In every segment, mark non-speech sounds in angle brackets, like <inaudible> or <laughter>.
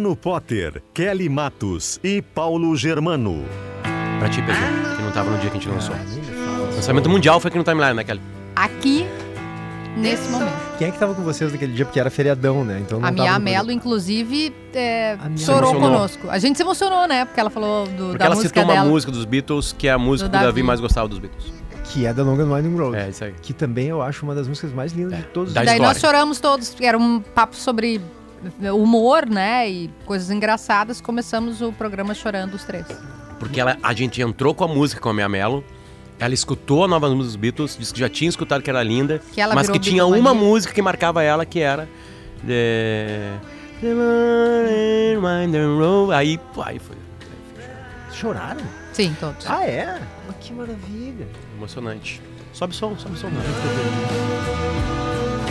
Luciano Potter, Kelly Matos e Paulo Germano. Pra ti, PG, que não tava no dia que a gente lançou. Lançamento mundial foi aqui no timeline, né, Kelly? Aqui, nesse momento. Quem é que tava com vocês naquele dia? Porque era feriadão, né? Então não A tava Mia no Mello, inclusive, é, Mia chorou emocionou. conosco. A gente se emocionou, né? Porque ela falou do, Porque da ela música citou uma dela. música dos Beatles, que é a música Do que o Davi Davi. mais gostava dos Beatles. Que é da Long and Winding Road. É, isso aí. Que também eu acho uma das músicas mais lindas de todos os Da Daí história. nós choramos todos, porque era um papo sobre humor, né? E coisas engraçadas. Começamos o programa chorando os três. Porque ela, a gente entrou com a música com a Mia Mello, ela escutou a nova música dos Beatles, disse que já tinha escutado que era linda, Que ela mas que tinha Beatlemania. uma música que marcava ela, que era... Road. Aí, pô, aí foi Choraram? Sim, todos. Ah, é? Mas que maravilha. emocionante. Sobe o som, sobe o som. Ficou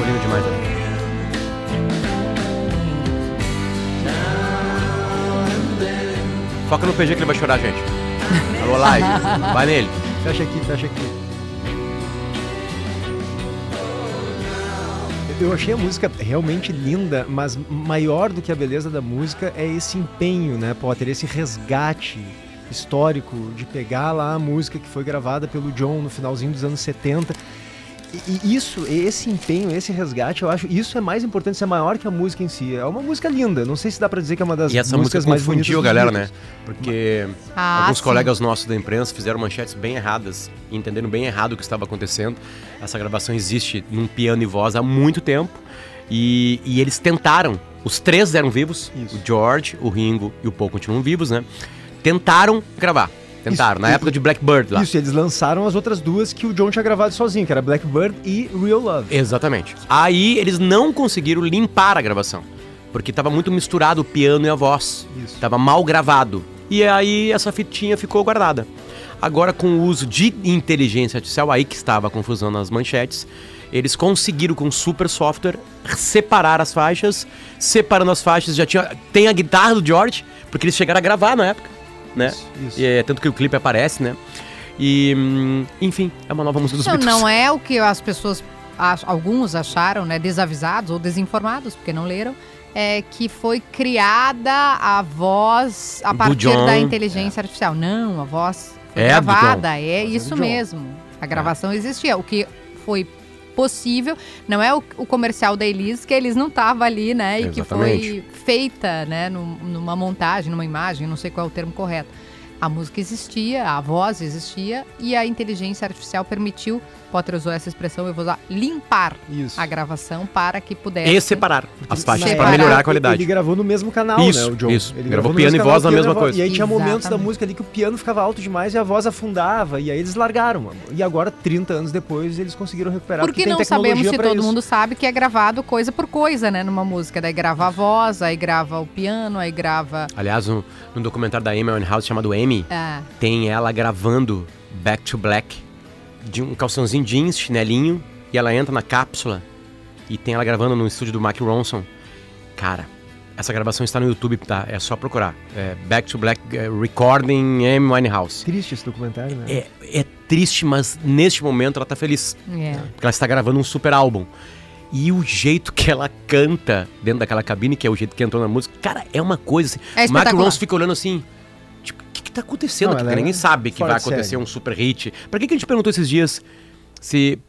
lindo demais. Né? Foca no PG que ele vai chorar, gente. Alô, live. <laughs> Vai nele. Fecha aqui, fecha aqui. Eu achei a música realmente linda, mas maior do que a beleza da música é esse empenho, né, Potter? Esse resgate histórico de pegar lá a música que foi gravada pelo John no finalzinho dos anos 70. E, isso, esse empenho, esse resgate, eu acho, isso é mais importante, isso é maior que a música em si. É uma música linda, não sei se dá pra dizer que é uma das E essa música músicas mais bonitas confundiu a galera, né? Porque Ah, alguns sim. colegas nossos da imprensa fizeram manchetes bem erradas, entenderam bem errado o que estava acontecendo. Essa gravação existe num piano e voz há muito tempo. E, e eles tentaram, os três eram vivos, Isso. o George, o Ringo e o Paul continuam vivos, né? Tentaram gravar. Tentaram, Isso, na época de Blackbird lá. Isso, eles lançaram as outras duas que o John tinha gravado sozinho, que era Blackbird e Real Love. Exatamente. Aí eles não conseguiram limpar a gravação. Porque tava muito misturado o piano e a voz. Isso. Tava mal gravado. E aí essa fitinha ficou guardada. Agora, com o uso de inteligência artificial, aí que estava a confusão nas manchetes, eles conseguiram com super software separar as faixas. Separando as faixas, já tinha. Tem a guitarra do George, porque eles chegaram a gravar na época. Né? Isso, isso. E é, tanto que o clipe aparece, né? E, hum, enfim, é uma nova música dos Não, Beatles. não é o que as pessoas, alguns acharam, né, desavisados ou desinformados, porque não leram, é que foi criada a voz a Do partir John, da inteligência artificial. Não, a voz foi É gravada, é é isso mesmo. A gravação existia. O que foi possível, não é o, o comercial da Elis, que a Elis não estava ali, né, e que foi Exatamente. feita, né, num- numa montagem, numa imagem, não sei qual é o termo correto. A música existia, a voz existia e a inteligência artificial permitiu, Potter usou essa expressão, eu vou usar, limpar Isso. a gravação para que pudesse. E separar as faixas para melhorar a Ele qualidade. gravou no mesmo canal, Isso, né, o John? isso. Ele Gravou no piano e voz na mesma coisa. E aí tinha momentos da música ali que o piano ficava alto demais e a voz afundava. E aí eles largaram. mano. E agora, 30 anos depois, eles conseguiram recuperar. Porque tem não sabemos se todo isso. mundo sabe que é gravado coisa por coisa, né, numa música. Daí grava a voz, aí grava o piano, aí grava. Aliás, no, no documentário da Amy Winehouse chamado Amy, Ah, tem ela gravando Back to Black de um calçãozinho jeans, chinelinho, e ela entra na cápsula e tem ela gravando no estúdio do Mark Ronson. Cara, essa gravação está no YouTube, tá? É só procurar. É Back to Black eh, Recording Amy Winehouse. Triste esse documentário, né? É, é triste, mas neste momento ela tá feliz. é. Porque ela está gravando um super álbum. E o jeito que ela canta dentro daquela cabine, que é o jeito que entrou na música, cara, é uma coisa assim. É o Mark. Ronson fica olhando assim. Tá acontecendo Não, aqui? ela cara? é Ninguém sabe que vai acontecer série. um super hit. Pra que, que a gente perguntou esses dias se.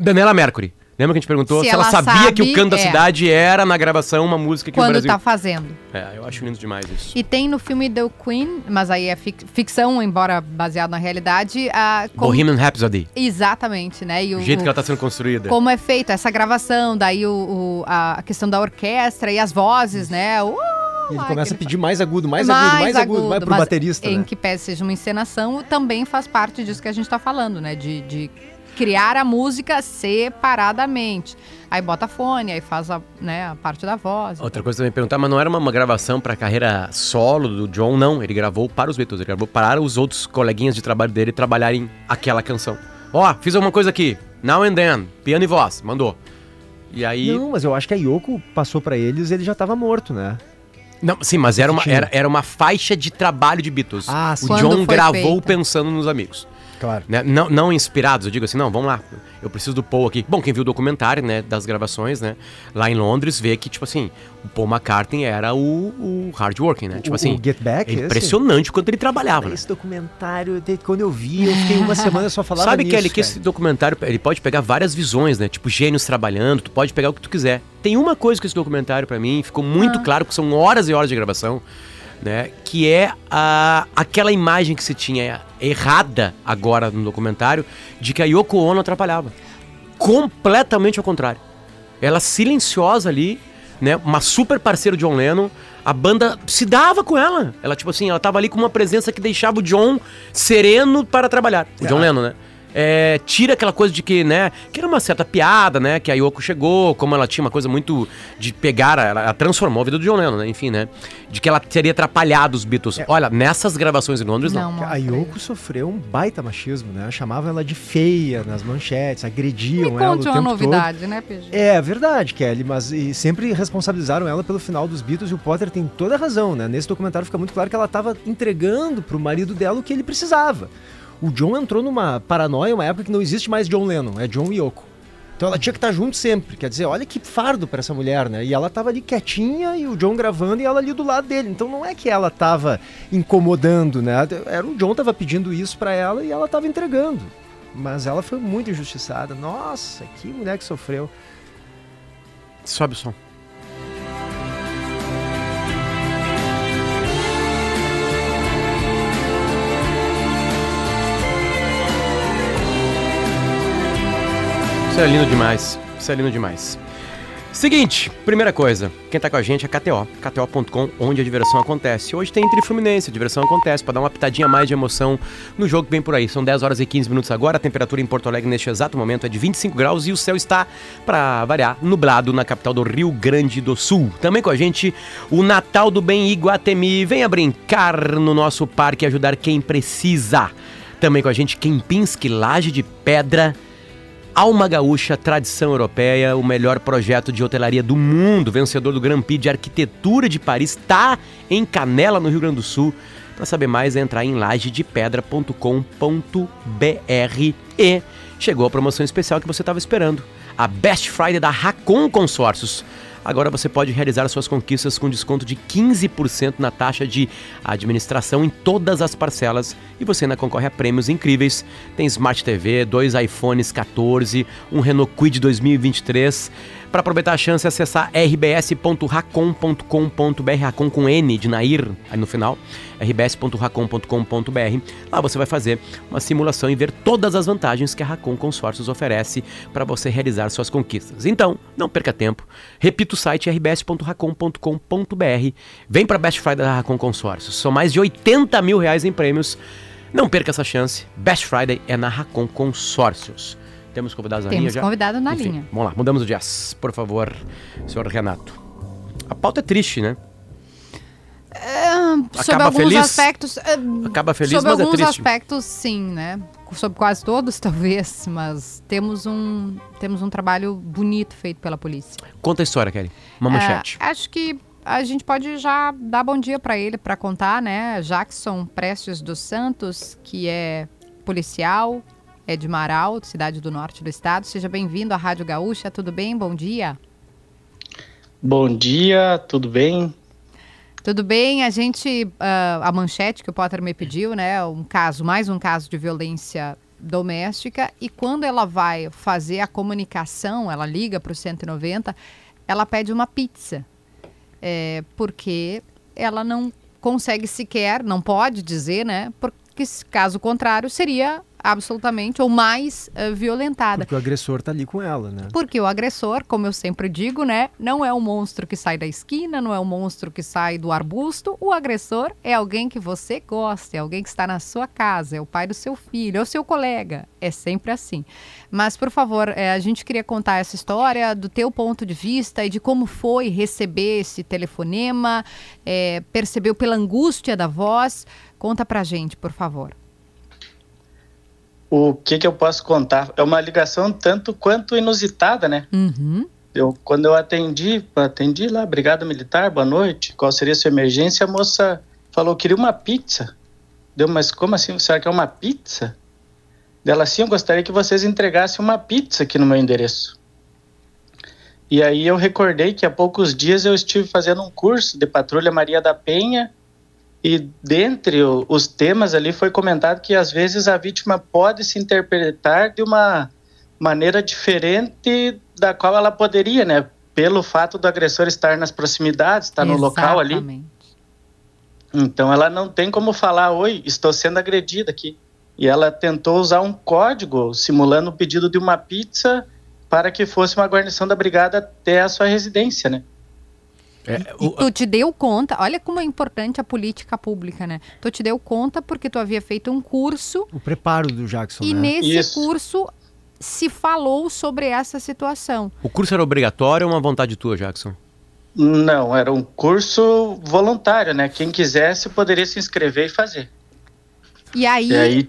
Daniela Mercury. Lembra que a gente perguntou se, Se ela, ela sabia que o sabe, Canto da é. Cidade era na gravação uma música que o Quando Brasil... tá fazendo. É, eu acho lindo demais isso. E tem no filme The Queen, mas aí é fic- ficção, embora baseado na realidade. A, como- Bohemian Rhapsody. Exatamente, né? E O o, jeito que o- ela tá sendo construída. como é feita essa gravação, daí o, o- a questão da orquestra e as vozes, né? Uh, ele começa a pedir mais agudo, mais, agudo, mais agudo, vai pro mas baterista. Em né? que pese seja uma encenação, também faz parte disso que a gente tá falando, né? De, de criar a música separadamente. Aí bota fone, aí faz a, né, a parte da voz. Outra coisa também perguntar, mas não era uma, uma gravação pra carreira solo do John, não. Ele gravou para os Beatles, ele gravou para os outros coleguinhas de trabalho dele trabalharem aquela canção. Ó, fiz alguma coisa aqui. Now and then, piano e voz, mandou. E aí. Não, mas eu acho que a Yoko passou pra eles ele já tava morto, né? Não, sim, mas era uma, era, era uma faixa de trabalho de Beatles. Ah, o sim. Quando John foi gravou feita. pensando nos amigos. Claro. né? Não, não inspirados, eu digo assim, não, vamos lá, eu preciso do Paul aqui. Bom, quem viu o documentário, né, das gravações, né, lá em Londres, vê que, tipo assim, o Paul McCartney era o, o hard working, né? Tipo O- assim, o Get Back, é impressionante o quanto ele trabalhava, né? Esse documentário, de- quando eu vi, eu fiquei uma <laughs> semana só falando Sabe, nisso, Kelly, que esse documentário, ele pode pegar várias visões, né? Tipo, gênios trabalhando, tu pode pegar o que tu quiser. Tem uma coisa que esse documentário, pra mim, ficou muito claro, que são horas e horas de gravação, né? Que é a, aquela imagem que se tinha errada agora no documentário, de que a Yoko Ono atrapalhava. Completamente ao contrário. Ela silenciosa ali, né? Uma super parceira de John Lennon. A banda se dava com ela. Ela, tipo assim, ela tava ali com uma presença que deixava o John sereno para trabalhar. O John Lennon, né? É, tira aquela coisa de que, né, que era uma certa piada, né, que a Yoko chegou, como ela tinha uma coisa muito de pegar, ela, ela transformou a vida do John Lennon, né, enfim, né, de que ela teria atrapalhado os Beatles. Olha, nessas gravações em Londres, não. Não, A Yoko sofreu um baita machismo, né? Chamavam ela de feia nas manchetes, agrediam Me ela o tempo uma todo. novidade, né, PG? É verdade, Kelly, mas e sempre responsabilizaram ela pelo final dos Beatles e o Potter tem toda a razão, né? Nesse documentário fica muito claro que ela estava entregando pro marido dela o que ele precisava. O John entrou numa paranoia, uma época que não existe mais John Lennon, é John Yoko. Então ela tinha que estar junto sempre, quer dizer, olha que fardo para essa mulher, né? E ela tava ali quietinha e o John gravando e ela ali do lado dele. Então não é que ela tava incomodando, né? Era o John tava pedindo isso para ela e ela tava entregando. Mas ela foi muito injustiçada. Nossa, que mulher que sofreu. Sobe o som. Isso é lindo demais. Isso é lindo demais. Seguinte, primeira coisa, quem tá com a gente é KTO, KTO.com, onde a diversão acontece. Hoje tem entre Fluminense, a diversão acontece, para dar uma pitadinha mais de emoção no jogo que vem por aí. São 10 horas e 15 minutos agora, a temperatura em Porto Alegre neste exato momento é de 25 graus e o céu está, para variar, nublado na capital do Rio Grande do Sul. Também com a gente, o Natal do Bem Iguatemi. Venha brincar no nosso parque e ajudar quem precisa. Também com a gente, Kempinski Laje de Pedra. Alma Gaúcha, tradição europeia, o melhor projeto de hotelaria do mundo, vencedor do Grand Prix de Arquitetura de Paris, está em Canela, no Rio Grande do Sul. Para saber mais, é entrar em lajedepedra.com.br e chegou a promoção especial que você estava esperando, a Best Friday da Racon Consórcios. Agora você pode realizar suas conquistas com desconto de 15% na taxa de administração em todas as parcelas e você ainda concorre a prêmios incríveis. Tem Smart TV, dois iPhones 14, um Renault Kwid 2023. Para aproveitar a chance, acessar rbs.racom.com.br, Racom com N de Nair, aí no final, rbs.racom.com.br. Lá você vai fazer uma simulação e ver todas as vantagens que a Racom Consórcios oferece para você realizar suas conquistas. Então, não perca tempo. Repita site rbs.racom.com.br. Vem para Best Friday da Racom Consórcios. São mais de 80 mil reais em prêmios. Não perca essa chance. Best Friday é na Racom Consórcios. Temos convidados na linha Temos já? convidado na Enfim, linha. Vamos lá, mudamos o jazz, por favor, senhor Renato. A pauta é triste, né? Sobre Acaba alguns feliz? aspectos. eh, Acaba feliz, sobre mas é alguns triste. aspectos, sim, né? Sobre quase todos, <laughs> talvez, mas temos um, temos um trabalho bonito feito pela polícia. Conta a história, Kelly. Uma manchete. É, acho que a gente pode já dar bom dia para ele para contar, né? Jackson Prestes dos Santos, que é policial, é de Marau, cidade do norte do estado. Seja bem-vindo à Rádio Gaúcha. Tudo bem? Bom dia. Bom dia, tudo bem? Tudo bem? A gente, ah, a manchete que o Potter me pediu, né? Um caso, mais um caso de violência doméstica e quando ela vai fazer a comunicação, ela liga para o 190, ela pede uma pizza. É, porque ela não consegue sequer, não pode dizer, né? Porque caso contrário seria absolutamente ou mais uh, violentada. Porque o agressor tá ali com ela, né? Porque o agressor, como eu sempre digo, né, não é o monstro que sai da esquina, não é o monstro que sai do arbusto. O agressor é alguém que você gosta, é alguém que está na sua casa, é o pai do seu filho, é o seu colega. É sempre assim. Mas, por favor, é, a gente queria contar essa história do teu ponto de vista e de como foi receber esse telefonema, é, percebeu pela angústia da voz. Conta pra gente, por favor. O que, que eu posso contar? É uma ligação tanto quanto inusitada, né? Uhum. Eu, quando eu atendi, atendi lá, Brigada Militar, boa noite, qual seria a sua emergência? A moça falou, queria uma pizza. Deu, mas como assim? Será que é uma pizza? Dela, sim, eu gostaria que vocês entregassem uma pizza aqui no meu endereço. E aí eu recordei que há poucos dias eu estive fazendo um curso de Patrulha Maria da Penha e dentre os temas ali foi comentado que às vezes a vítima pode se interpretar de uma maneira diferente da qual ela poderia, né? Pelo fato do agressor estar nas proximidades, estar no local ali. Então ela não tem como falar, oi, estou sendo agredida aqui. E ela tentou usar um código simulando o pedido de uma pizza para que fosse uma guarnição da brigada até a sua residência, né? É, o... E tu te deu conta, olha como é importante a política pública, né? Tu te deu conta porque tu havia feito um curso. O preparo do Jackson. E né? nesse Isso. curso se falou sobre essa situação. O curso era obrigatório ou uma vontade tua, Jackson? Não, era um curso voluntário, né? Quem quisesse poderia se inscrever e fazer. E aí. E aí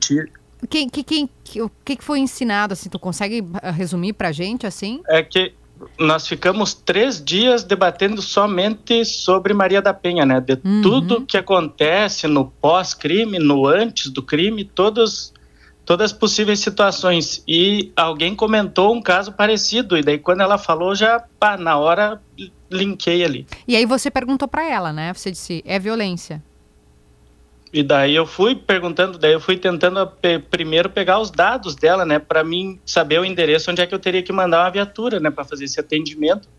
quem, quem, quem, o que foi ensinado, assim? Tu consegue ah, resumir pra gente, assim? É que nós ficamos três dias debatendo somente sobre Maria da Penha, né? De uhum. tudo que acontece no pós-crime, no antes do crime, todos, todas as possíveis situações. E alguém comentou um caso parecido, e daí quando ela falou, já pá, na hora linkei ali. E aí você perguntou para ela, né? Você disse, é violência. E daí eu fui perguntando, daí eu fui tentando primeiro pegar os dados dela, né, para mim saber o endereço onde é que eu teria que mandar uma viatura, né, para fazer esse atendimento.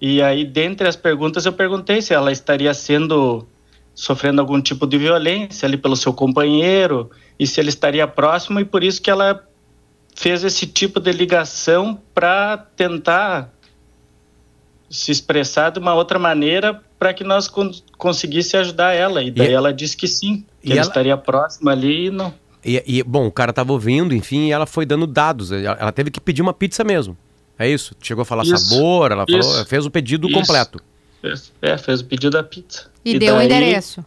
E aí, dentre as perguntas, eu perguntei se ela estaria sendo sofrendo algum tipo de violência ali pelo seu companheiro e se ele estaria próximo e por isso que ela fez esse tipo de ligação para tentar se expressar de uma outra maneira para que nós con conseguisse ajudar ela. E daí e ela disse que sim, que ela, ela, estaria próxima ali e não. E, e, bom, o cara estava ouvindo, enfim, e ela foi dando dados. Ela, ela, teve que pedir uma pizza mesmo. É isso? Chegou a falar isso, sabor, ela falou, fez o pedido isso. completo. É, fez o pedido da pizza. E, e deu o endereço.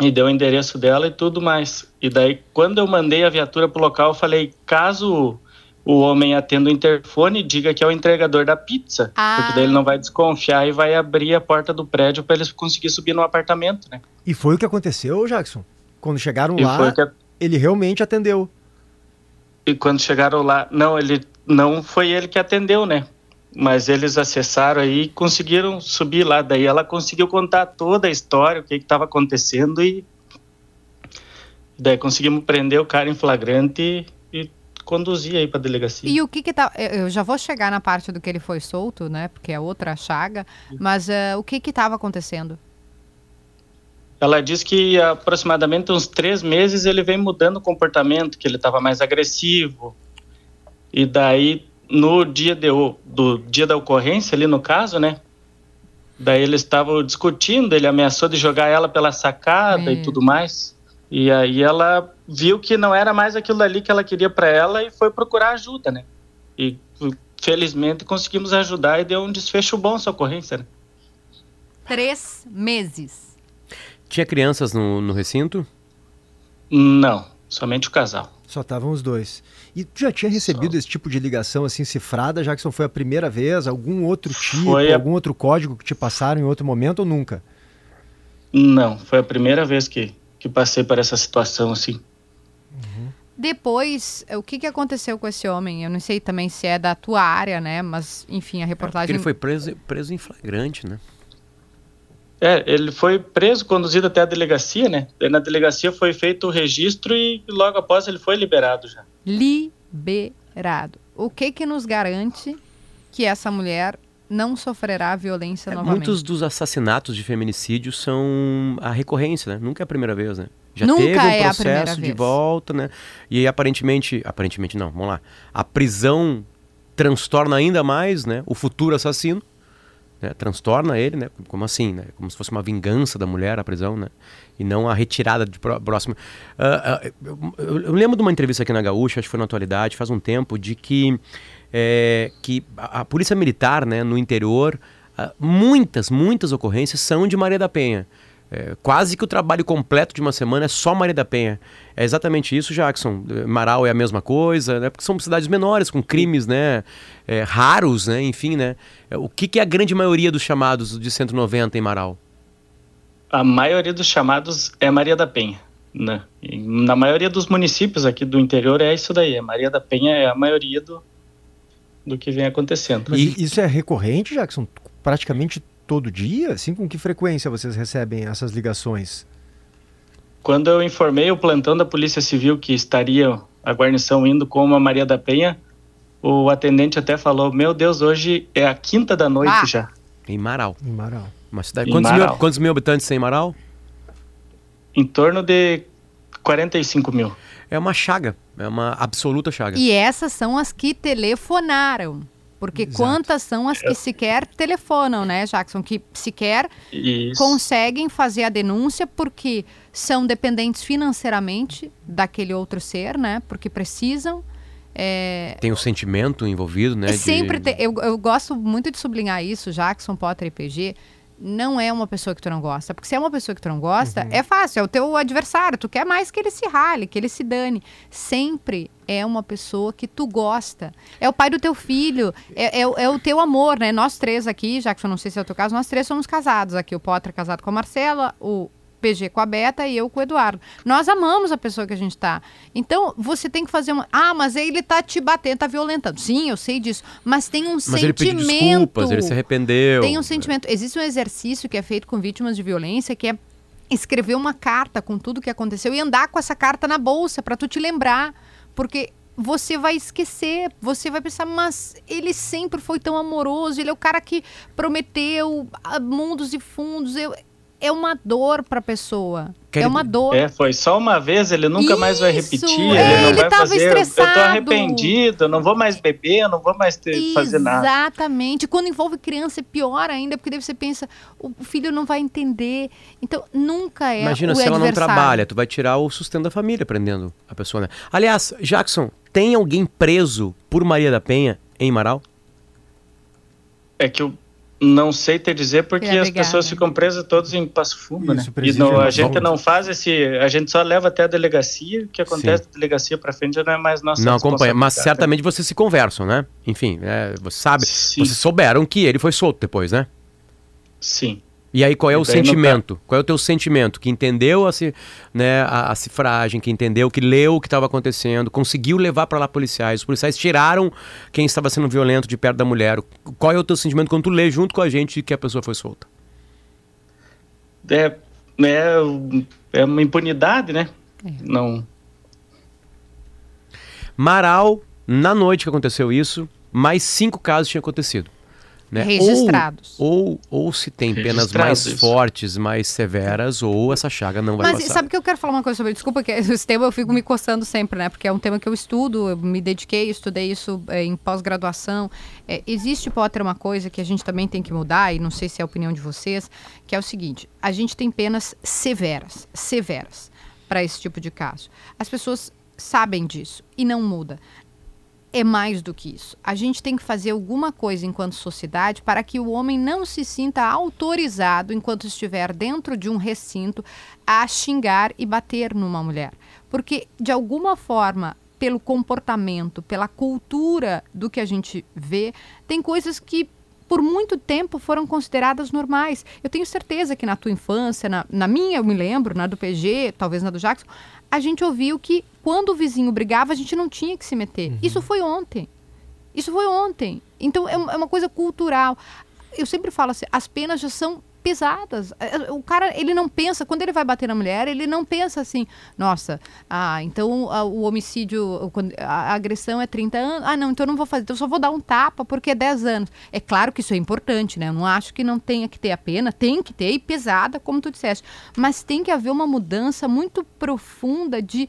E deu o endereço dela e tudo mais. E daí, quando eu mandei a viatura pro local, eu falei, caso o homem atenda o interfone e diga que é o entregador da pizza. Ah. Porque daí ele não vai desconfiar e vai abrir a porta do prédio para eles conseguir subir no apartamento, né? E foi o que aconteceu, Jackson? Quando chegaram e lá, que... ele realmente atendeu. E quando chegaram lá, não, ele não foi ele que atendeu, né? Mas eles acessaram aí e conseguiram subir lá. Daí ela conseguiu contar toda a história, o que estava acontecendo e daí conseguimos prender o cara em flagrante conduzir aí para delegacia. E o que que tá, eu já vou chegar na parte do que ele foi solto, né, porque é outra chaga, mas uh, o que que estava acontecendo? Ela diz que aproximadamente uns três meses ele vem mudando o comportamento, que ele estava mais agressivo. E daí, no dia de, do dia da ocorrência, ali no caso, né? Daí eles estavam discutindo, ele ameaçou de jogar ela pela sacada é. e tudo mais. E aí ela viu que não era mais aquilo ali que ela queria para ela e foi procurar ajuda, né? E felizmente conseguimos ajudar e deu um desfecho bom essa ocorrência, né? Três meses. Tinha crianças no, no recinto? Não, somente o casal. Só estavam os dois. E tu já tinha recebido Só. esse tipo de ligação assim cifrada, já que só foi a primeira vez? Algum outro tipo, a... algum outro código que te passaram em outro momento ou nunca? Não, foi a primeira vez que, que passei por essa situação assim. Uhum. Depois, o que, que aconteceu com esse homem? Eu não sei também se é da tua área, né? Mas, enfim, a reportagem. É ele foi preso, preso em flagrante, né? É, ele foi preso, conduzido até a delegacia, né? Na delegacia foi feito o registro e logo após ele foi liberado já. Liberado. O que que nos garante que essa mulher não sofrerá violência É, novamente? muitos dos assassinatos de feminicídio são a recorrência, né? Nunca é a primeira vez, né? Já Nunca teve um é processo de vez. volta, né? E aí, aparentemente, aparentemente não, vamos lá. A prisão transtorna ainda mais, né? O futuro assassino, né? Transtorna ele, né? Como assim, né? Como se fosse uma vingança da mulher a prisão, né? E não a retirada de pró- próximo. Ah, ah, eu, eu- eu lembro de uma entrevista aqui na Gaúcha, acho que foi na atualidade, faz um tempo, de que, é, que a, a polícia militar, né, no interior, ah, muitas, muitas ocorrências são de Maria da Penha. É, quase que o trabalho completo de uma semana é só Maria da Penha. É exatamente isso, Jackson. Eh, Marau é a mesma coisa, né? Porque são cidades menores, com crimes, né? é, raros, né? Enfim, né? É, O que, que é a grande maioria dos chamados de 190 em Marau? A maioria dos chamados é Maria da Penha. Né? Na maioria dos municípios aqui do interior é isso daí. A Maria da Penha é a maioria do, do que vem acontecendo. Mas E- isso é recorrente, Jackson? Praticamente todo dia? Assim, com que frequência vocês recebem essas ligações? Quando eu informei o plantão da Polícia Civil que estaria a guarnição indo com a Maria da Penha, o atendente até falou: Meu Deus, hoje é a quinta da noite Ah. já. Em Marau. Em Marau. Uma cidade. Em Quantos mil, Marau. quantos mil habitantes tem em Marau? Em torno de 45 mil. É uma chaga. É uma absoluta chaga. E essas são as que telefonaram. Porque Exato. quantas são as que sequer telefonam, né, Jackson? Que sequer Isso. conseguem fazer a denúncia porque são dependentes financeiramente daquele outro ser, né? Porque precisam. É, Tem o sentimento envolvido, né? de- sempre te- eu, eu gosto muito de sublinhar isso, Jackson Potter e PG. Não é uma pessoa que tu não gosta. Porque se é uma pessoa que tu não gosta, é fácil, é o teu adversário. Tu quer mais que ele se rale, que ele se dane. Sempre é uma pessoa que tu gosta. É o pai do teu filho, é, é o- é o teu amor, né? Nós três aqui, Jackson, não sei se é o teu caso, nós três somos casados aqui. O Potter é casado com a Marcela, o PG com a Beta e eu com o Eduardo. Nós amamos a pessoa que a gente tá. Então, você tem que fazer uma. Ah, mas ele tá te batendo, tá violentando. Sim, eu sei disso. Mas tem um Mas sentimento. ele pediu desculpas, ele se arrependeu. Tem um sentimento. Existe um exercício que é feito com vítimas de violência que é escrever uma carta com tudo que aconteceu e andar com essa carta na bolsa para tu te lembrar, porque você vai esquecer, você vai pensar, mas ele sempre foi tão amoroso, ele é o cara que prometeu ah, mundos e fundos. Eu, é uma dor para pessoa. É uma dor. É, foi só uma vez, ele nunca mais vai Isso, repetir, é, ele não ele vai tava fazer. Eu estressado. tô arrependido, eu não vou mais beber, eu não vou mais ter, fazer nada. Exatamente. Quando envolve criança é pior ainda, porque daí você pensa, o filho não vai entender. Então, nunca é Imagina o se ela não adversário. trabalha, tu vai tirar o sustento da família prendendo a pessoa, né? Aliás, Jackson, tem alguém preso por Maria da Penha em Marau? É que eu não sei te dizer porque as pessoas né? ficam presas todas em Passo Fundo, Isso, né? E não, é a gente não faz esse. A gente só leva até a delegacia, o que acontece da delegacia pra frente já não é mais nossa não acompanha, mas responsabilidade. certamente vocês se conversam, né? Enfim, é, você sabe, Sim. vocês souberam que ele foi solto depois, né? Sim. E aí, qual é E o no sentimento? Qual é o teu sentimento? Que entendeu a, né, a, a cifragem, que entendeu, que leu o que estava acontecendo, conseguiu levar para lá policiais. Os policiais tiraram quem estava sendo violento de perto da mulher. Qual é o teu sentimento quando tu lê junto com a gente que a pessoa foi solta? É, é, é uma impunidade, né? É. Não. Marau, na noite que aconteceu isso, mais cinco casos tinham acontecido. Né? Registrados. Ou, ou, ou se tem penas mais fortes, mais severas, ou essa chaga não vai Mas passar. sabe que eu quero falar uma coisa sobre? Desculpa que <laughs> esse tema eu fico me coçando sempre, né? Porque é um tema que eu estudo, eu me dediquei, estudei isso é, em pós-graduação. É, existe, Potter, uma coisa que a gente também tem que mudar, e não sei se é a opinião de vocês, que é o seguinte: a gente tem penas severas, severas, para esse tipo de caso. As pessoas sabem disso e não muda. É mais do que isso. A gente tem que fazer alguma coisa enquanto sociedade para que o homem não se sinta autorizado, enquanto estiver dentro de um recinto, a xingar e bater numa mulher. Porque, de alguma forma, pelo comportamento, pela cultura do que a gente vê, tem coisas que por muito tempo foram consideradas normais. Eu tenho certeza que na tua infância, na, na minha, eu me lembro, na do PG, talvez na do Jackson, a gente ouviu que quando o vizinho brigava, a gente não tinha que se meter. Isso foi ontem. Isso foi ontem. Então é, é uma coisa cultural. Eu sempre falo assim, as penas já são pesadas. É, O cara, ele não pensa, quando ele vai bater na mulher, ele não pensa assim, nossa, ah, então ah, o homicídio, a a agressão é 30 anos, ah, não, então eu não vou fazer, então eu só vou dar um tapa porque é 10 anos. É claro que isso é importante, né? Eu não acho que não tenha que ter a pena, tem que ter, e pesada, como tu disseste. Mas tem que haver uma mudança muito profunda de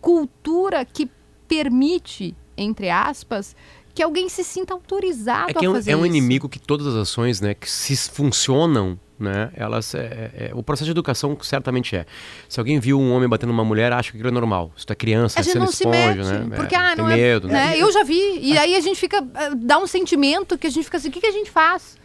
cultura que permite, entre aspas, que alguém se sinta autorizado É que é a um, é um isso. inimigo que todas as ações, né, que se funcionam, né, elas, é, é- o processo de educação certamente é. Se alguém viu um homem batendo uma mulher, acha que aquilo é normal. Se tu é criança, A gente você não não se esponja, mete, né? porque, é, ah, tem não é- medo, né? né? Eu já vi, e aí a gente fica, eh, dá um sentimento que a gente fica assim, o que, que a gente faz?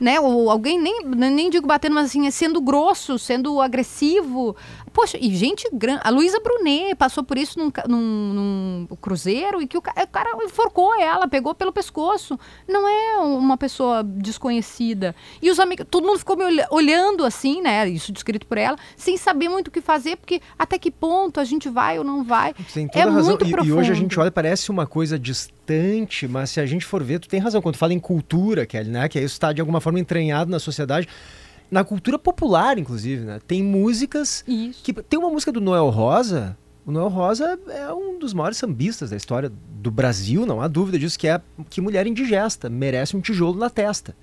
Né? Ou alguém, nem, nem digo batendo, mas assim, é sendo grosso, sendo agressivo. Poxa, e gente grande. A Luísa Brunet passou por isso num, num- num cruzeiro e que o, ca- o cara enforcou ela, pegou pelo pescoço. Não é uma pessoa desconhecida. E os amigos, todo mundo ficou me olha- olhando assim, né? Isso descrito por ela, sem saber muito o que fazer, porque até que ponto a gente vai ou não vai. Tem toda É razão. muito E- E, hoje a profundo. gente olha, parece uma coisa distante, mas se a gente for ver, tu tem razão. Quando tu fala em cultura, Kelly, né? Que isso está de alguma forma entranhado na sociedade. Na cultura popular, inclusive, né? Tem músicas Isso. que. Tem uma música do Noel Rosa. O Noel Rosa é um dos maiores sambistas da história do Brasil, não há dúvida disso, que é que mulher indigesta merece um tijolo na testa.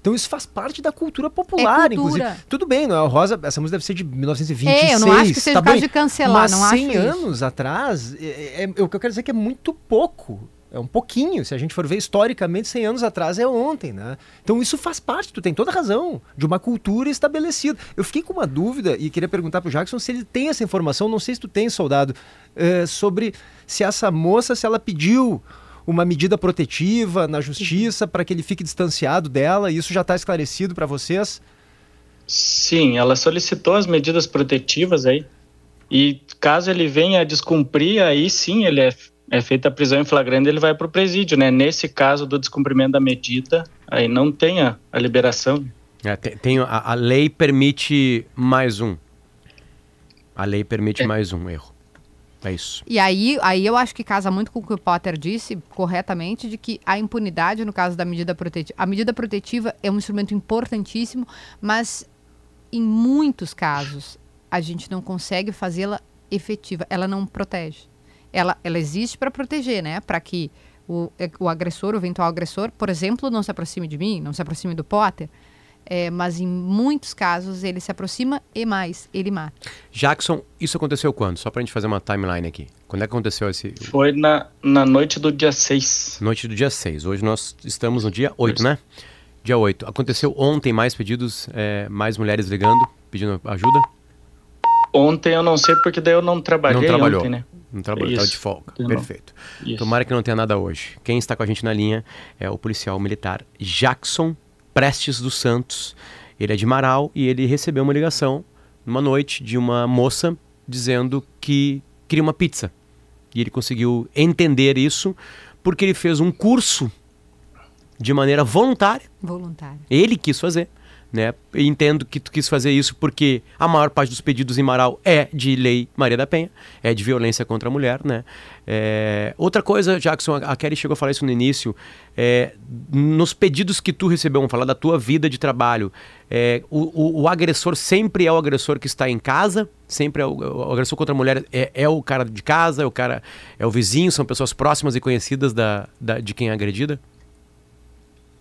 Então isso faz parte da cultura popular, É cultura. inclusive. Tudo bem, Noel Rosa, essa música deve ser de 1926. É, eu não acho que seja tá caso bem. de cancelar, Mas não acho 100 isso. anos atrás, é, é- é- o que eu quero dizer é que é muito pouco. É um pouquinho. Se a gente for ver historicamente, 100 anos atrás é ontem, né? Então isso faz parte, tu tem toda razão, de uma cultura estabelecida. Eu fiquei com uma dúvida e queria perguntar pro Jackson se ele tem essa informação, não sei se tu tem, soldado, eh, sobre se essa moça, se ela pediu uma medida protetiva na justiça para que ele fique distanciado dela, isso já está esclarecido para vocês? Sim, ela solicitou as medidas protetivas aí. E caso ele venha a descumprir, aí sim ele é, é feita a prisão em flagrante, ele vai para o presídio, né? Nesse caso do descumprimento da medida, aí não tem a, a liberação. É, tem, tem- a, a lei permite mais um. A lei permite É. mais um erro. É isso. E aí, aí eu acho que casa muito com o que o Potter disse corretamente, de que a impunidade no caso da medida protetiva. A medida protetiva é um instrumento importantíssimo, mas em muitos casos a gente não consegue fazê-la efetiva. Ela não protege. Ela, ela existe para proteger, né? Para que o, o agressor, o eventual agressor, por exemplo, não se aproxime de mim, não se aproxime do Potter. É, mas em muitos casos ele se aproxima e mais, ele mata. Jackson, isso aconteceu quando? Só pra gente fazer uma timeline aqui. Quando é que aconteceu esse. Foi na, na noite do dia 6. Noite do dia 6. Hoje nós estamos no dia 8, né? Dia 8. Aconteceu ontem mais pedidos, é, mais mulheres ligando, pedindo ajuda? Ontem eu não sei porque daí eu não trabalhei não trabalhou. ontem, né? Não trabalhou, estava de folga. Perfeito. Isso. Tomara que não tenha nada hoje. Quem está com a gente na linha é o policial militar Jackson Prestes dos Santos. Ele é de Marau e ele recebeu uma ligação numa noite de uma moça dizendo que queria uma pizza. E ele conseguiu entender isso porque ele fez um curso de maneira voluntária Voluntário. ele quis fazer, né? Entendo que tu quis fazer isso porque a maior parte dos pedidos em Marau é de lei Maria da Penha, é de violência contra a mulher, né? É, Outra coisa, Jackson, a Kelly chegou a falar isso no início, é, nos pedidos que tu recebeu, vamos falar da tua vida de trabalho, é, o, o- o agressor sempre é o agressor que está em casa, sempre é o, o agressor contra a mulher é, é o cara de casa, é o cara, é o vizinho, são pessoas próximas e conhecidas da, da- de quem é agredida?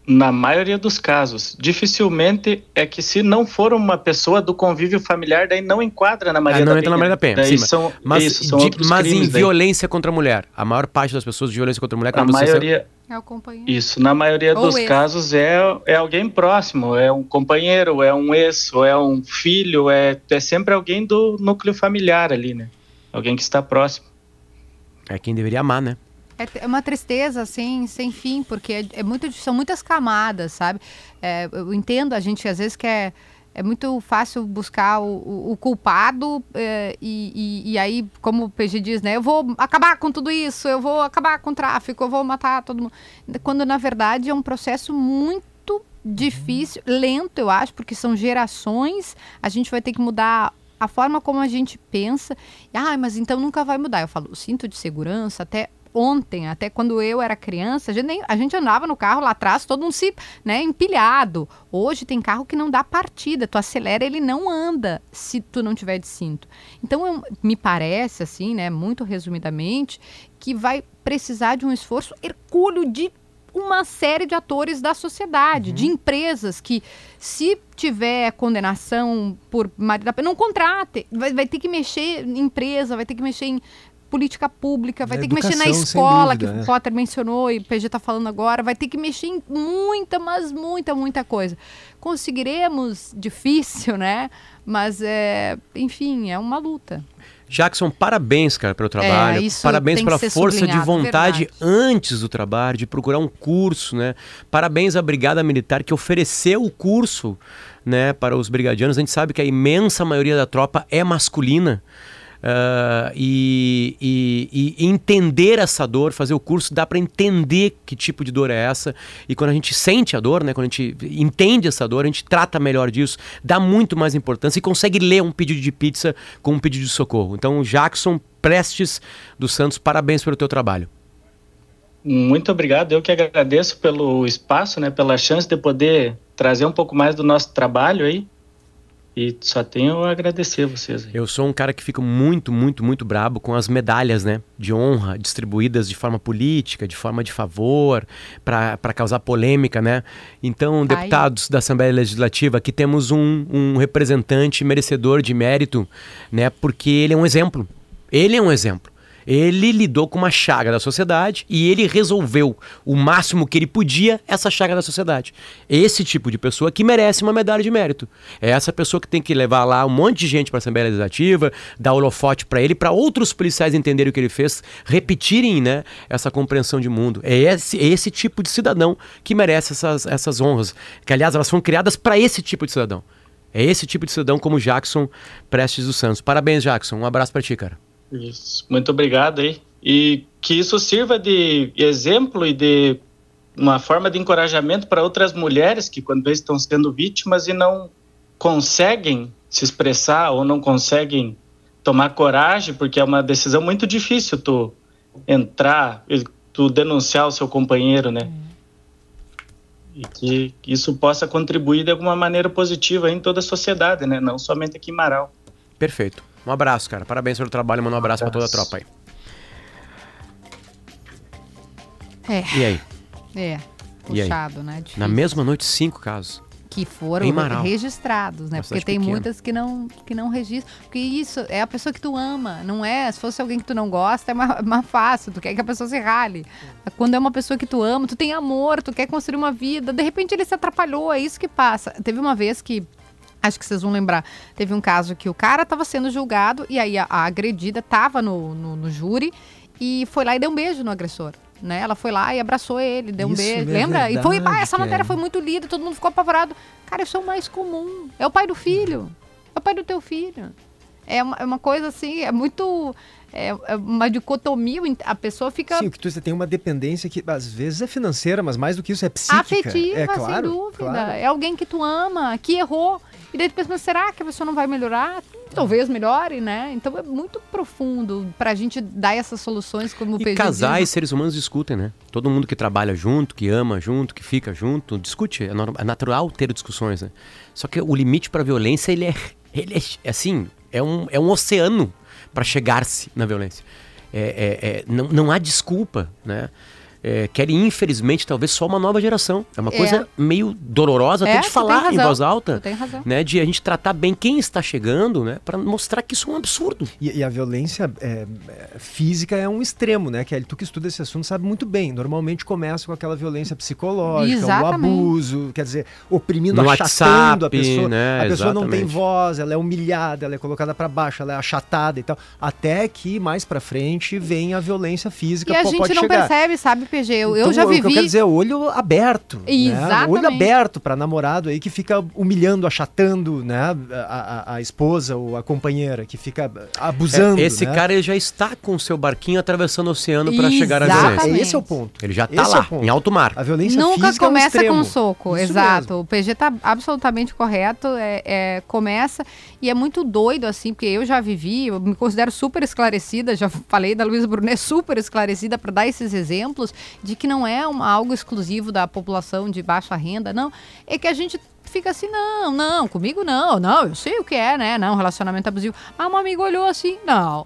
Na maioria dos casos. Dificilmente é que se não for uma pessoa do convívio familiar, daí não enquadra na Maria Ah, não da entra Penha. na Maria da Penha. Daí sim, são, mas, isso, são de- outros mas crimes em daí. violência contra a mulher. A maior parte das pessoas de violência contra a mulher, você maioria, É o companheiro. isso, na maioria Ou dos ex. casos é, é alguém próximo, é um companheiro, é um ex, ou é um filho, é, é sempre alguém do núcleo familiar ali, né? Alguém que está próximo. é quem deveria amar, né? É, é uma tristeza assim, sem fim, porque é, é muito, são muitas camadas, sabe? É, eu entendo, a gente às vezes quer. É muito fácil buscar o, o- culpado é, e, e- e aí, como o PG diz, né? Eu vou acabar com tudo isso, eu vou acabar com o tráfico, eu vou matar todo mundo. Quando, na verdade, é um processo muito difícil, lento, eu acho, porque são gerações, a gente vai ter que mudar a forma como a gente pensa. Ah, mas então nunca vai mudar. Eu falo, o cinto de segurança até ontem, até quando eu era criança, a gente, nem, a gente andava no carro lá atrás, todo mundo se, né, empilhado. Hoje tem carro que não dá partida, tu acelera, ele não anda se tu não tiver de cinto. Então, eu, me parece, assim, né, muito resumidamente, que vai precisar de um esforço hercúleo de uma série de atores da sociedade, de empresas que, se tiver condenação por marido não contrate. Vai, vai ter que mexer em empresa, vai ter que mexer em política pública, vai Na ter que mexer na escola, dúvida, que é. o Potter mencionou e o PG está falando agora, vai ter que mexer em muita, mas muita, muita coisa. Conseguiremos, difícil, né? Mas, é, enfim, é uma luta. Jackson, parabéns, cara, pelo trabalho. É, isso parabéns pela força de sublinhado, vontade verdade. antes do trabalho, de procurar um curso, né? Parabéns à Brigada Militar que ofereceu o curso, né, para os brigadianos. A gente sabe que a imensa maioria da tropa é masculina. Ah, e, e- e entender essa dor, fazer o curso, dá para entender que tipo de dor é essa. E quando a gente sente a dor, né, quando a gente entende essa dor, a gente trata melhor disso, dá muito mais importância e consegue ler um pedido de pizza com um pedido de socorro. Então, Jackson Prestes dos Santos, parabéns pelo teu trabalho. Muito obrigado. Eu que agradeço pelo espaço, né, pela chance de poder trazer um pouco mais do nosso trabalho aí. E só tenho a agradecer a vocês. aí. Eu sou um cara que fica muito, muito, muito brabo com as medalhas, né, de honra distribuídas de forma política, de forma de favor, para causar polêmica, né? Então, aí. deputados da Assembleia Legislativa, aqui temos um, um representante merecedor de mérito, né? Porque ele é um exemplo. Ele é um exemplo. Ele lidou com uma chaga da sociedade e ele resolveu o máximo que ele podia essa chaga da sociedade. Esse tipo de pessoa que merece uma medalha de mérito. É essa pessoa que tem que levar lá um monte de gente para a Assembleia Legislativa, dar holofote para ele, para outros policiais entenderem o que ele fez, repetirem né, essa compreensão de mundo. É esse, esse tipo de cidadão que merece essas, essas honras. Que, aliás, elas foram criadas para esse tipo de cidadão. É esse tipo de cidadão como Jackson Prestes dos Santos. Parabéns, Jackson. Um abraço para ti, cara. Isso. Muito obrigado aí. E que isso sirva de exemplo e de uma forma de encorajamento para outras mulheres que quando vezes estão sendo vítimas e não conseguem se expressar ou não conseguem tomar coragem, porque é uma decisão muito difícil tu entrar, tu denunciar o seu companheiro, né? E que isso possa contribuir de alguma maneira positiva em toda a sociedade, né? Não somente aqui em Marau. Perfeito. Um abraço, cara. Parabéns pelo trabalho. Manda um abraço para toda a abraço. tropa aí. É, E aí? é. Aí? Puxado, né? Difícil. Na mesma noite, cinco casos. que foram registrados, né? Porque tem muitas que não, que não registram. Porque isso é a pessoa que tu ama, não é? Se fosse alguém que tu não gosta, é mais, mais fácil. Tu quer que a pessoa se rale. Quando é uma pessoa que tu ama, tu tem amor, tu quer construir uma vida. De repente ele se atrapalhou, é isso que passa. Teve uma vez que. Acho que vocês vão lembrar. Teve um caso que o cara estava sendo julgado e aí a, a agredida estava no, no, no júri e foi lá e deu um beijo no agressor. Né? Ela foi lá e abraçou ele, deu um Isso, beijo. é Lembra? e foi, verdade, "Ah, essa matéria foi muito lida, todo mundo ficou apavorado. Cara, isso é o mais comum. É o pai do filho. É o pai do teu filho. É uma, é uma coisa assim, é muito. É, é uma dicotomia. A pessoa fica Sim, o que tu você tem uma dependência que às vezes é financeira, mas mais do que isso é psíquica. afetiva, é claro, sem dúvida. claro. É alguém que tu ama, que errou. E daí tu pensa, mas será que a pessoa não vai melhorar? Talvez melhore, né? Então é muito profundo pra gente dar essas soluções como E casais, seres humanos discutem, né? Todo mundo que trabalha junto, que ama junto, que fica junto, discute. É, é natural ter discussões, né? Só que o limite para violência, ele é, ele é assim, é um, é um oceano para chegar-se na violência. É, é- é- não, não há desculpa, né? É, querem, infelizmente, talvez só uma nova geração. É uma É. coisa meio dolorosa É, até de tem falar em voz alta. tu tem razão. Né, de a gente tratar bem quem está chegando, né? Para mostrar que isso é um absurdo. E, e a violência é, é, física é um extremo, né, Kelly? Tu que estuda esse assunto sabe muito bem. Normalmente começa com aquela violência psicológica, o Exatamente. abuso, quer dizer, oprimindo, No achatando a WhatsApp, pessoa. né? A pessoa não tem Exatamente. voz, ela é humilhada, ela é colocada pra baixo, ela é achatada e tal. Até que mais pra frente vem a violência física E a gente pode não chegar. percebe, sabe, PG. Eu, eu Então, já O que eu quero vivi. dizer é olho aberto. Né? Exatamente. Olho aberto pra namorado aí que fica humilhando, achatando, né? A, a- a esposa ou a companheira, que fica abusando. É, esse né? cara ele já está com o seu barquinho atravessando o oceano para chegar à violência. É, esse é o ponto. Ele já tá Esse é lá, ponto. em alto mar. A violência Nunca física é um começa com soco, Isso exato. mesmo. O PG tá absolutamente correto. É, é, começa e é muito doido, assim, porque eu já vivi, eu me considero super esclarecida, já falei da Luísa Brunet, super esclarecida para dar esses exemplos de que não é algo exclusivo da população de baixa renda, não. É que a gente fica assim, não, não, comigo não, não, eu sei o que é, né? Não, relacionamento abusivo. Ah, um amigo olhou assim, não,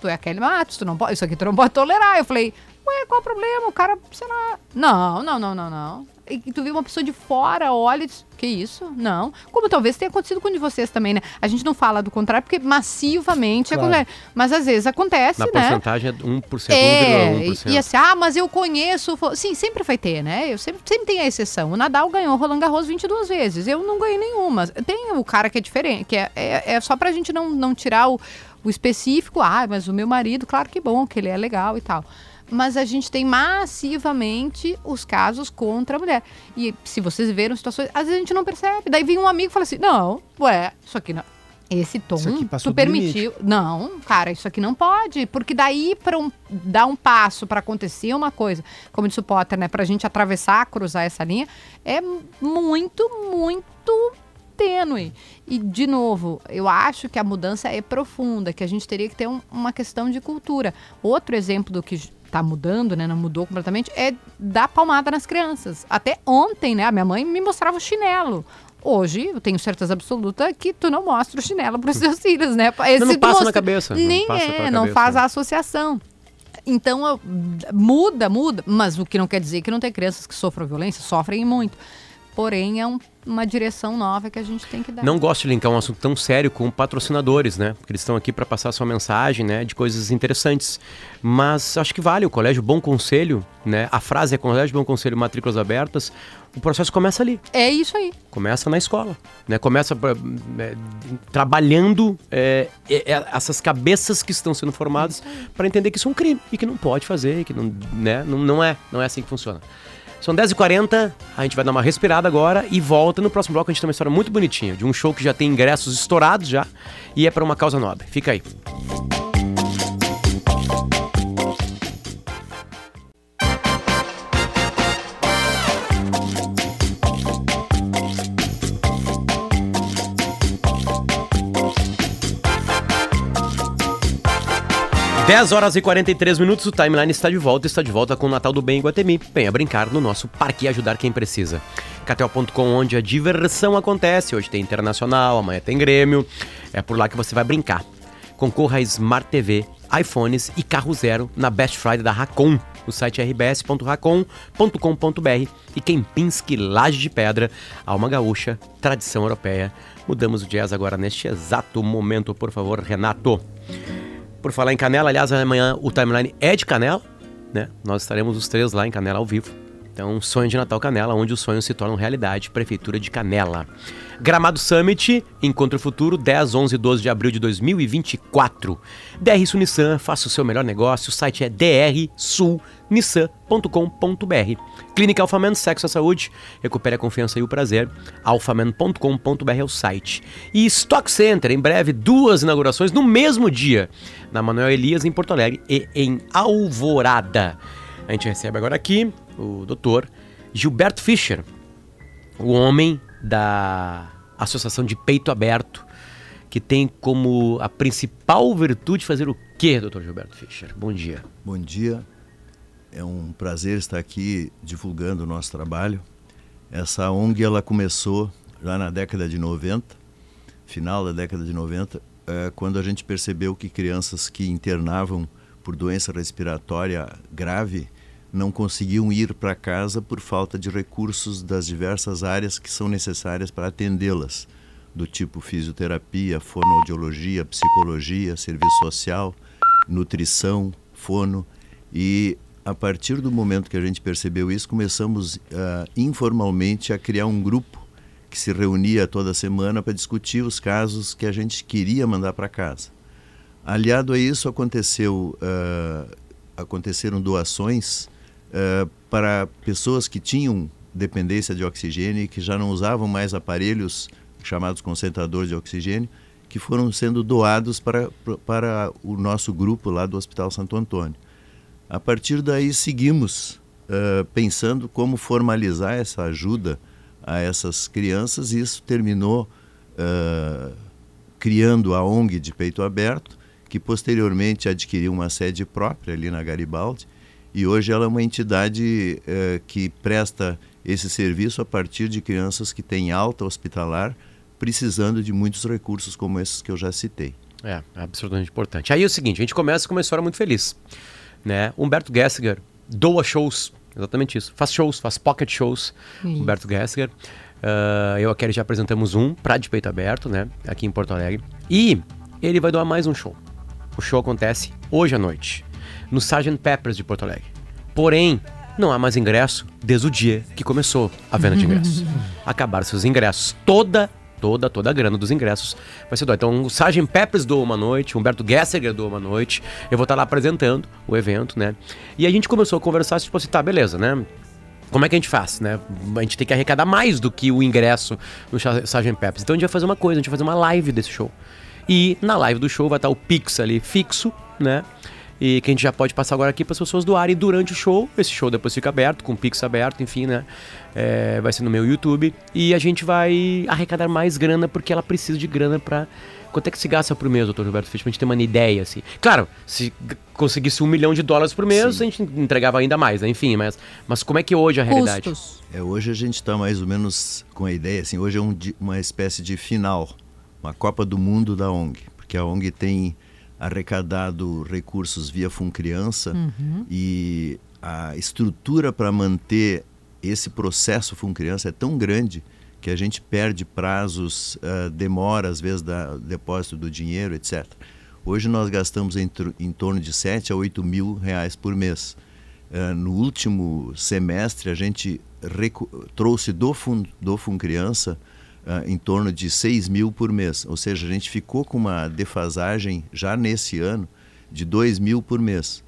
tu é aquele Matos, tu não pode, isso aqui tu não pode tolerar. Eu falei, ué, qual o problema? O cara, sei lá. Não, não, não, não, não. E tu vê uma pessoa de fora, olha e diz, que isso? Não. Como talvez tenha acontecido com um de vocês também, né? A gente não fala do contrário, porque massivamente Claro. acontece. Mas às vezes acontece, Na né? porcentagem é 1%, É, 1,1%. e, e assim, ah, mas eu conheço. Sim, sempre vai ter, né? Eu sempre, sempre tem a exceção. O Nadal ganhou o Roland Garros 22 vezes. Eu não ganhei nenhuma. Tem o cara que é diferente, que é, é, é só pra gente não, não tirar o, o específico. Ah, mas o meu marido, claro que bom, que ele é legal e tal. Mas a gente tem massivamente os casos contra a mulher. E se vocês viram situações, às vezes a gente não percebe. Daí vem um amigo e fala assim: não, ué, isso aqui não. Esse tom, tu permitiu. Não, cara, isso aqui não pode. Porque daí, para um, dar um passo para acontecer uma coisa, como disse o Potter, né? Pra gente atravessar, cruzar essa linha, é muito, muito tênue. E, de novo, eu acho que a mudança é profunda, que a gente teria que ter um- uma questão de cultura. Outro exemplo do que está mudando, né? Não mudou completamente, é dar palmada nas crianças. Até ontem, né? A minha mãe me mostrava o chinelo. Hoje, eu tenho certeza absoluta que tu não mostra o chinelo para os seus <laughs> filhos, né? Esse não tu passa na mostra- cabeça, não Nem passa é, pela não cabeça. faz a associação. Então, eu- muda, muda, mas o que não quer dizer que não tem crianças que sofram violência, sofrem muito. Porém, é um- uma direção nova que a gente tem que dar. Não gosto de linkar um assunto tão sério com patrocinadores, né? Porque eles estão aqui para passar sua mensagem, né? De coisas interessantes. Mas acho que vale o Colégio Bom Conselho, né? A frase é Colégio Bom Conselho, matrículas abertas. O processo começa ali, É isso aí. começa na escola, né? Começa é, trabalhando é, é, é, essas cabeças que estão sendo formadas para entender que isso é um crime e que não pode fazer, que não, né? não, não é, não é assim que funciona. São 10h40, a gente vai dar uma respirada agora e volta. No próximo bloco a gente tem uma história muito bonitinha, de um show que já tem ingressos estourados já e é para uma causa nobre. Fica aí. Dez horas e 43 minutos, o Timeline está de volta, está de volta com o Natal do Bem em Guatemi. Venha brincar no nosso parque e ajudar quem precisa. KTO.com, onde a diversão acontece. Hoje tem Internacional, amanhã tem Grêmio. É por lá que você vai brincar. Concorra a Smart TV, iPhones e carro zero na Best Friday da Racon. O site é rbs.racon.com.br e Kempinski Laje de Pedra, Alma Gaúcha, tradição europeia. Mudamos o jazz agora neste exato momento, por favor, Renato. Por falar em Canela, aliás, amanhã o timeline é de Canela, né? Nós estaremos os três lá em Canela ao vivo. Então, sonho de Natal Canela, onde os sonhos se tornam realidade, Prefeitura de Canela. Gramado Summit, Encontro Futuro, 10, 11 e 12 de abril de 2024. DR Sul Nissan, faça o seu melhor negócio, o site é drsulnissan.com.br. Clínica Alfaman, Sexo à Saúde, recupere a confiança e o prazer, alfaman.com.br é o site. E Stock Center, em breve, duas inaugurações no mesmo dia, na Manuel Elias, em Porto Alegre, e em Alvorada. A gente recebe agora aqui o doutor Gilberto Fischer, o homem da Associação de Peito Aberto, que tem como a principal virtude fazer o quê, doutor Gilberto Fischer? Bom dia. Bom dia. É um prazer estar aqui divulgando o nosso trabalho. Essa ONG ela começou já na década de 90, final da década de 90, eh, quando a gente percebeu que crianças que internavam por doença respiratória grave não conseguiam ir para casa por falta de recursos das diversas áreas que são necessárias para atendê-las, do tipo fisioterapia, fonoaudiologia, psicologia, serviço social, nutrição, fono e a partir do momento que a gente percebeu isso, começamos ah, informalmente a criar um grupo que se reunia toda semana para discutir os casos que a gente queria mandar para casa. Aliado a isso, aconteceu, ah, aconteceram doações eh, para pessoas que tinham dependência de oxigênio e que já não usavam mais aparelhos chamados concentradores de oxigênio, que foram sendo doados para, para o nosso grupo lá do Hospital Santo Antônio. A partir daí, seguimos uh, pensando como formalizar essa ajuda a essas crianças, e isso terminou uh, criando a ONG de Peito Aberto, que posteriormente adquiriu uma sede própria ali na Garibaldi, e hoje ela é uma entidade uh, que presta esse serviço a partir de crianças que têm alta hospitalar, precisando de muitos recursos como esses que eu já citei. É, absolutamente importante. Aí é o seguinte, a gente começa com uma história muito feliz. Né? Humberto Gessinger doa shows, exatamente isso. Faz shows, faz pocket shows. Isso. Humberto Gessinger. Uh, eu e a Kelly já apresentamos um pra de peito aberto, né? Aqui em Porto Alegre. E ele vai doar mais um show. O show acontece hoje à noite, no Sgt. Peppers de Porto Alegre. Porém, não há mais ingresso desde o dia que começou a venda de ingressos. <laughs> Acabaram-se os ingressos. Toda toda, toda a grana dos ingressos vai ser doada. Então, o Sgt. Peppers doa uma noite, o Humberto Gessinger doa uma noite. Eu vou estar lá apresentando o evento, né? E a gente começou a conversar, tipo assim, tá, beleza, né? Como é que a gente faz, né? A gente tem que arrecadar mais do que o ingresso no Sgt. Peppers. Então a gente vai fazer uma coisa, a gente vai fazer uma live desse show. E na live do show vai estar o Pix ali fixo, né? E que a gente já pode passar agora aqui para as pessoas doarem durante o show. Esse show depois fica aberto, com o Pix aberto, enfim, né? É, vai ser no meu YouTube. E a gente vai arrecadar mais grana, porque ela precisa de grana para. Quanto é que se gasta por mês, doutor Roberto Fisch, pra gente ter uma ideia, assim? Claro, se conseguisse um milhão de dólares por mês, Sim. a gente entregava ainda mais, né? Enfim, mas, mas como é que hoje é a realidade? Custos. É, hoje a gente está mais ou menos com a ideia, assim, hoje é um, uma espécie de final, uma Copa do Mundo da ONG, porque a ONG tem arrecadado recursos via Funcriança uhum. e a estrutura para manter esse processo Funcriança é tão grande que a gente perde prazos, uh, demora às vezes da depósito do dinheiro, etc. Hoje nós gastamos em, em torno de 7 a 8 mil reais por mês. Uh, no último semestre a gente trouxe do, fun do Funcriança uh, em torno de 6 mil por mês. Ou seja, a gente ficou com uma defasagem já nesse ano de 2 mil por mês.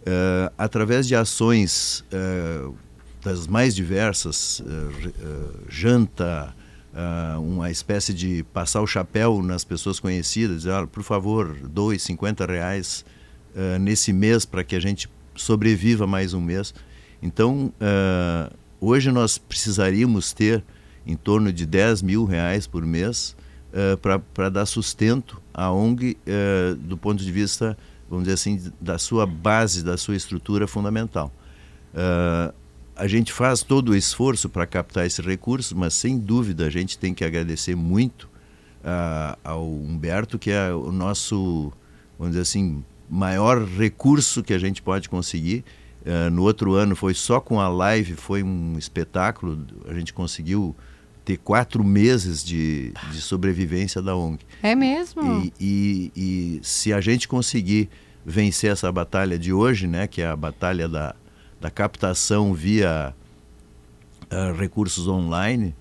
Uh, através de ações uh, das mais diversas, janta, uma espécie de passar o chapéu nas pessoas conhecidas, dizer, ah, por favor, doe 50 reais nesse mês para que a gente sobreviva mais um mês. Então, hoje nós precisaríamos ter em torno de 10 mil reais por mês uh, para dar sustento à ONG uh, do ponto de vista, vamos dizer assim, da sua base, da sua estrutura fundamental. Uh, a gente faz todo o esforço para captar esse recurso, mas sem dúvida a gente tem que agradecer muito ao Humberto, que é o nosso, vamos dizer assim, maior recurso que a gente pode conseguir. Uh, no outro ano foi só com a live, foi um espetáculo, a gente conseguiu ter quatro meses de, de sobrevivência da ONG. É mesmo? E, e, e, se a gente conseguir vencer essa batalha de hoje, né, que é a batalha da, da captação via uh, recursos online,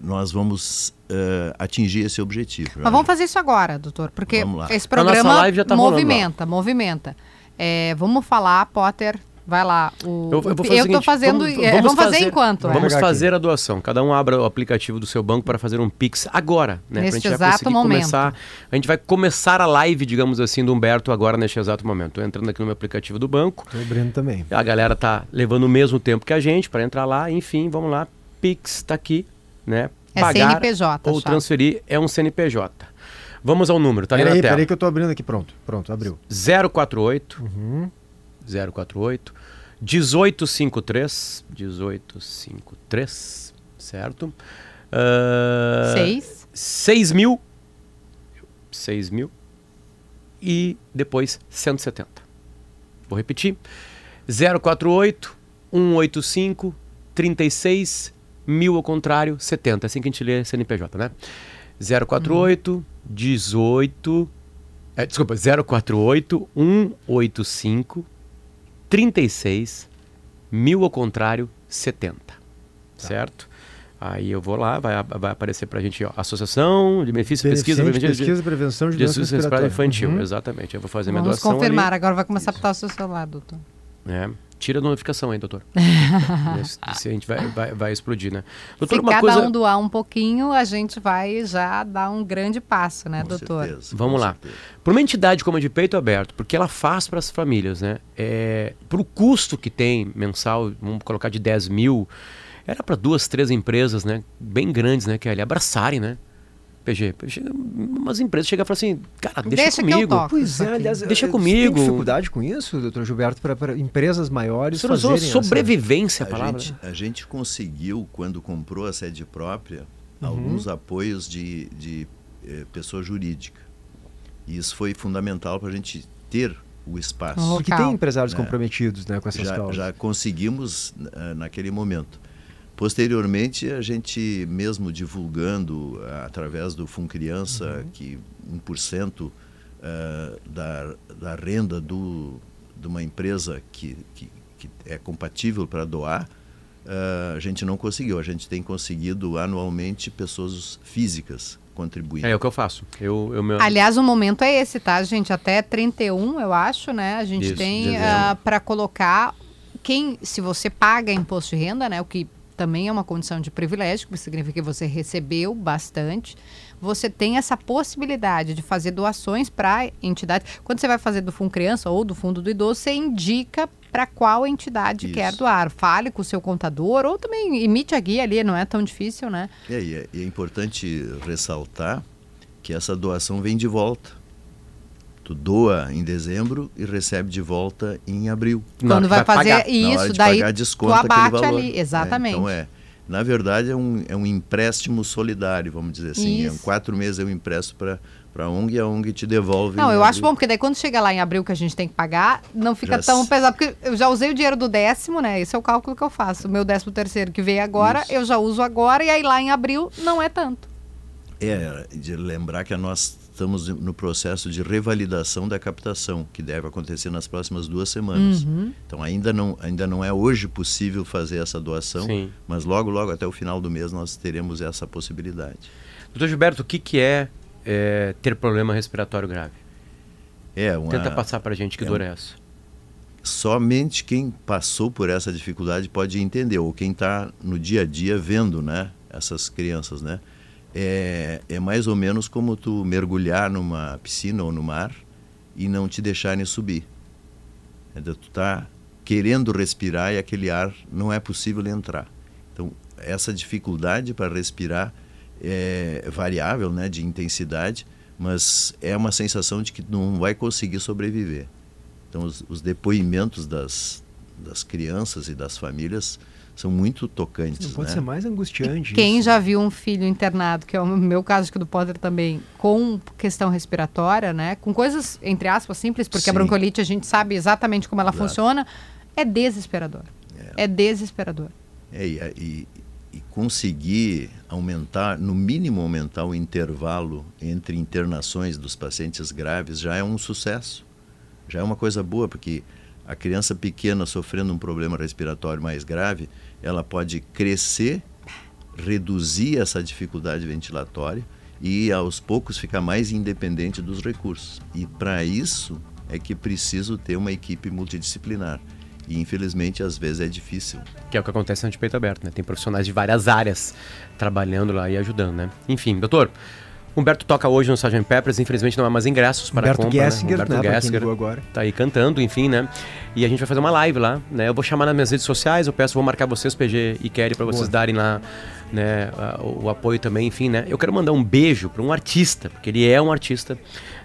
nós vamos uh, atingir esse objetivo. Mas vamos fazer isso agora, doutor, porque esse programa tá movimenta, movimenta. É, vamos falar, Potter, Vai lá. O... Eu, eu, vou fazer eu tô fazendo. Vamos, é, vamos fazer, fazer enquanto. Vamos é. fazer a doação. Cada um abra o aplicativo do seu banco para fazer um Pix agora, né? Neste pra gente exato momento. Começar, a gente vai começar a live, digamos assim, do Humberto agora neste exato momento. Tô entrando aqui no meu aplicativo do banco. Tô abrindo também. A galera tá levando o mesmo tempo que a gente para entrar lá. Enfim, vamos lá. Pix tá aqui, né? É Pagar CNPJ. Ou transferir é um CNPJ. Vamos ao número, tá ali peraí, na tela. Peraí que eu tô abrindo aqui, pronto. Pronto, abriu. 048 uhum. 048 1853. 1853, certo? Uh, 6. 6 mil. 6 mil. E depois 170. Vou repetir. 048 185 36 mil ao contrário 70. Assim que a gente lê CNPJ, né? 048 uhum. 18. É, desculpa, 048 185 36, mil ao contrário, 70. Tá. Certo? Aí eu vou lá, vai, vai aparecer pra gente, ó, Associação de Benefício, Pesquisa, Pesquisa e Prevenção de, de Doença Respiratória Infantil. Uhum. Exatamente, eu vou fazer Vamos minha doação confirmar, ali. agora vai começar Isso. a botar o seu celular, doutor. É, tira a notificação aí, doutor. <laughs> se, se a gente vai, vai, vai explodir, né? Doutor, Se uma cada coisa... um doar um pouquinho, a gente vai já dar um grande passo, né, Com doutor? certeza, Vamos lá. certeza. Por uma entidade como a de peito aberto, porque ela faz para as famílias, né? É, para o custo que tem mensal, vamos colocar de 10 mil, era para duas, três empresas, né? Bem grandes, né? Que ali abraçarem, né? PG, umas empresas chegam e falam assim, cara, deixa, Deixa que eu comigo. Pois é, aliás, Deixa eh, comigo. Tem dificuldade com isso, doutor Gilberto, para empresas maiores Você usou fazerem essa- sobrevivência a A palavra. gente, a gente conseguiu, quando comprou a sede própria, Uhum. alguns apoios de, de eh, pessoa jurídica. E isso foi fundamental para a gente ter o espaço. Oh, Porque Local. tem empresários É. comprometidos né, com essas já, causas. já conseguimos naquele momento. Posteriormente, a gente mesmo divulgando eh, através do Fundo Criança que 1% eh, da, da renda do, de uma empresa que, que, que é compatível para doar, eh, a gente não conseguiu. A gente tem conseguido anualmente pessoas físicas contribuindo. É, o que eu faço. Eu, eu meu... Aliás, o momento é esse, tá, gente? Até 31, eu acho, né? A gente Isso, tem dezembro. para colocar quem, se você paga imposto de renda, né? O que também é uma condição de privilégio, que significa que você recebeu bastante. Você tem essa possibilidade de fazer doações para entidades. Quando você vai fazer do Fundo Criança ou do Fundo do Idoso, você indica para qual entidade Isso. quer doar. Fale com o seu contador ou também imite a guia ali, não é tão difícil, né? É, e é, e é importante ressaltar que essa doação vem de volta. Tu doa em dezembro e recebe de volta em abril. Quando que vai fazer pagar. Na hora isso, de daí pagar, tu desconta aquele abate valor. ali, né? exatamente. Então é, na verdade é um, é um empréstimo solidário, vamos dizer assim. É um Isso. quatro meses eu empresto para a ONG e a ONG te devolve. Não, eu acho abril. bom, porque daí quando chega lá em abril que a gente tem que pagar, não fica Já tão se- pesado. Porque eu já usei o dinheiro do décimo, né? Esse é o cálculo que eu faço. O meu décimo terceiro que veio agora, Isso. eu já uso agora, e aí lá em abril não é tanto. É, de lembrar que nós estamos no processo de revalidação da captação, que deve acontecer nas próximas duas semanas. Uhum. Então ainda não, ainda não é hoje possível fazer essa doação, Sim. mas logo, logo até o final do mês nós teremos essa possibilidade. Doutor Gilberto, o que, que é, é, ter problema respiratório grave? É uma, Tenta passar pra gente que é dor um- é essa. somente quem passou por essa dificuldade pode entender, ou quem está no dia a dia vendo né, essas crianças. Né? É, é mais ou menos como tu mergulhar numa piscina ou no mar e não te deixarem subir. É, tu tá querendo respirar e aquele ar não é possível entrar. Então, essa dificuldade para respirar é variável né, de intensidade, mas é uma sensação de que não vai conseguir sobreviver. Então, os, os depoimentos das, das crianças e das famílias são muito tocantes. Não pode né? ser mais angustiante. Quem isso. já viu um filho internado, que é o meu caso, acho que do Potter também, com questão respiratória, né? Com coisas, entre aspas, simples, porque a Sim. bronquiolite a gente sabe exatamente como ela Exato. funciona, é desesperador. É, desesperador. É, e, e, e conseguir aumentar, no mínimo aumentar o intervalo entre internações dos pacientes graves já é um sucesso. Já é uma coisa boa, porque a criança pequena sofrendo um problema respiratório mais grave, ela pode crescer, reduzir essa dificuldade ventilatória e aos poucos ficar mais independente dos recursos. E para isso é que preciso ter uma equipe multidisciplinar. E infelizmente às vezes é difícil. Que é o que acontece no de peito aberto, né? Tem profissionais de várias áreas trabalhando lá e ajudando, né? Enfim, doutor, Humberto toca hoje no Sgt. Peppers, infelizmente não há mais ingressos para Humberto compra, Gessinger, né? né, Humberto quem Gessinger agora. tá aí cantando, enfim, né? E a gente vai fazer uma live lá, né? Eu vou chamar nas minhas redes sociais, eu peço, vou marcar vocês, PG e Kelly, para vocês Boa. darem lá, né, a- o, o apoio também, enfim, né? Eu quero mandar um beijo para um artista, porque ele é um artista,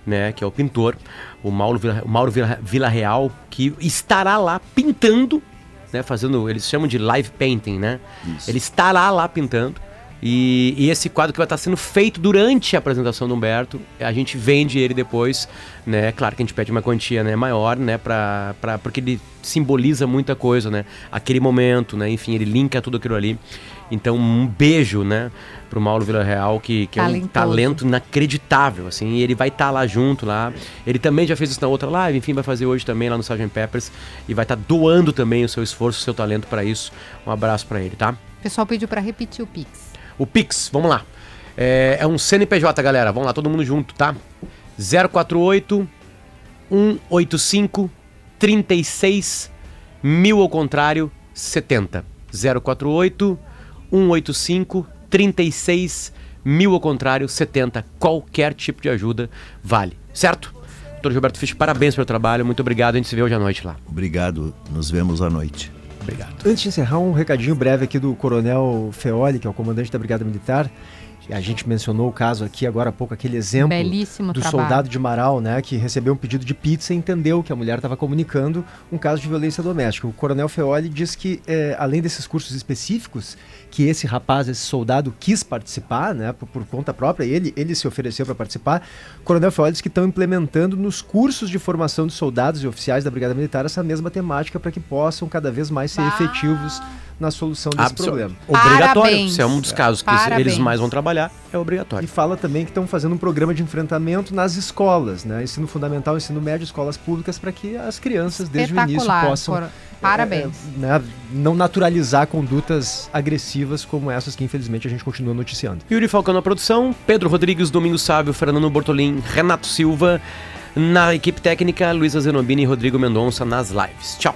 né, que é o pintor, o Mauro Vila, o Mauro Vila, Vila Real, que estará lá pintando, né, fazendo, eles chamam de live painting, né? Isso. Ele estará lá pintando. E, e esse quadro que vai estar sendo feito durante a apresentação do Humberto, a gente vende ele depois, né? Claro que a gente pede uma quantia né, maior, né? Pra, pra, porque ele simboliza muita coisa, né? Aquele momento, né? Enfim, ele linka tudo aquilo ali. Então, um beijo, né? Pro Mauro Vila Real, que, que é um talento inacreditável, assim. E ele vai estar lá junto, lá. Ele também já fez isso na outra live, enfim, vai fazer hoje também lá no Sgt. Peppers. E vai estar doando também o seu esforço, o seu talento para isso. Um abraço para ele, tá? O pessoal pediu para repetir o Pix. O Pix, vamos lá. É, é um CNPJ, galera. Vamos lá, todo mundo junto, tá? 048 185 36 1000 ao contrário, 70. 048 185 36 1000 ao contrário, 70. Qualquer tipo de ajuda vale. Certo? Doutor Gilberto Fisch, parabéns pelo trabalho. Muito obrigado. A gente se vê hoje à noite lá. Obrigado, nos vemos à noite. Obrigado. Antes de encerrar, um recadinho breve aqui do Coronel Feoli, que é o comandante da Brigada Militar. A gente mencionou o caso aqui agora há pouco, aquele exemplo Belíssimo do trabalho. soldado de Marau, né, que recebeu um pedido de pizza e entendeu que a mulher estava comunicando um caso de violência doméstica. O Coronel Feoli diz que, eh, além desses cursos específicos, que esse rapaz, esse soldado, quis participar, né, por, por conta própria, ele, ele se ofereceu para participar. O Coronel Feoli diz que estão implementando nos cursos de formação de soldados e oficiais da Brigada Militar essa mesma temática para que possam cada vez mais ser Bah. efetivos na solução desse Absol- problema. Obrigatório. Parabéns. Se é um dos casos que eles- eles Parabéns. mais vão trabalhar, é E obrigatório. fala também que estão fazendo um programa de enfrentamento nas escolas, né? Ensino fundamental, ensino médio, escolas públicas, para que as crianças, desde o início, possam Parabéns. é, né, não naturalizar condutas agressivas como essas que, infelizmente, a gente continua noticiando. Yuri Falcão na produção, Pedro Rodrigues, Domingos Sávio, Fernando Bortolim, Renato Silva. Na equipe técnica, Luísa Zenobini e Rodrigo Mendonça nas lives. Tchau.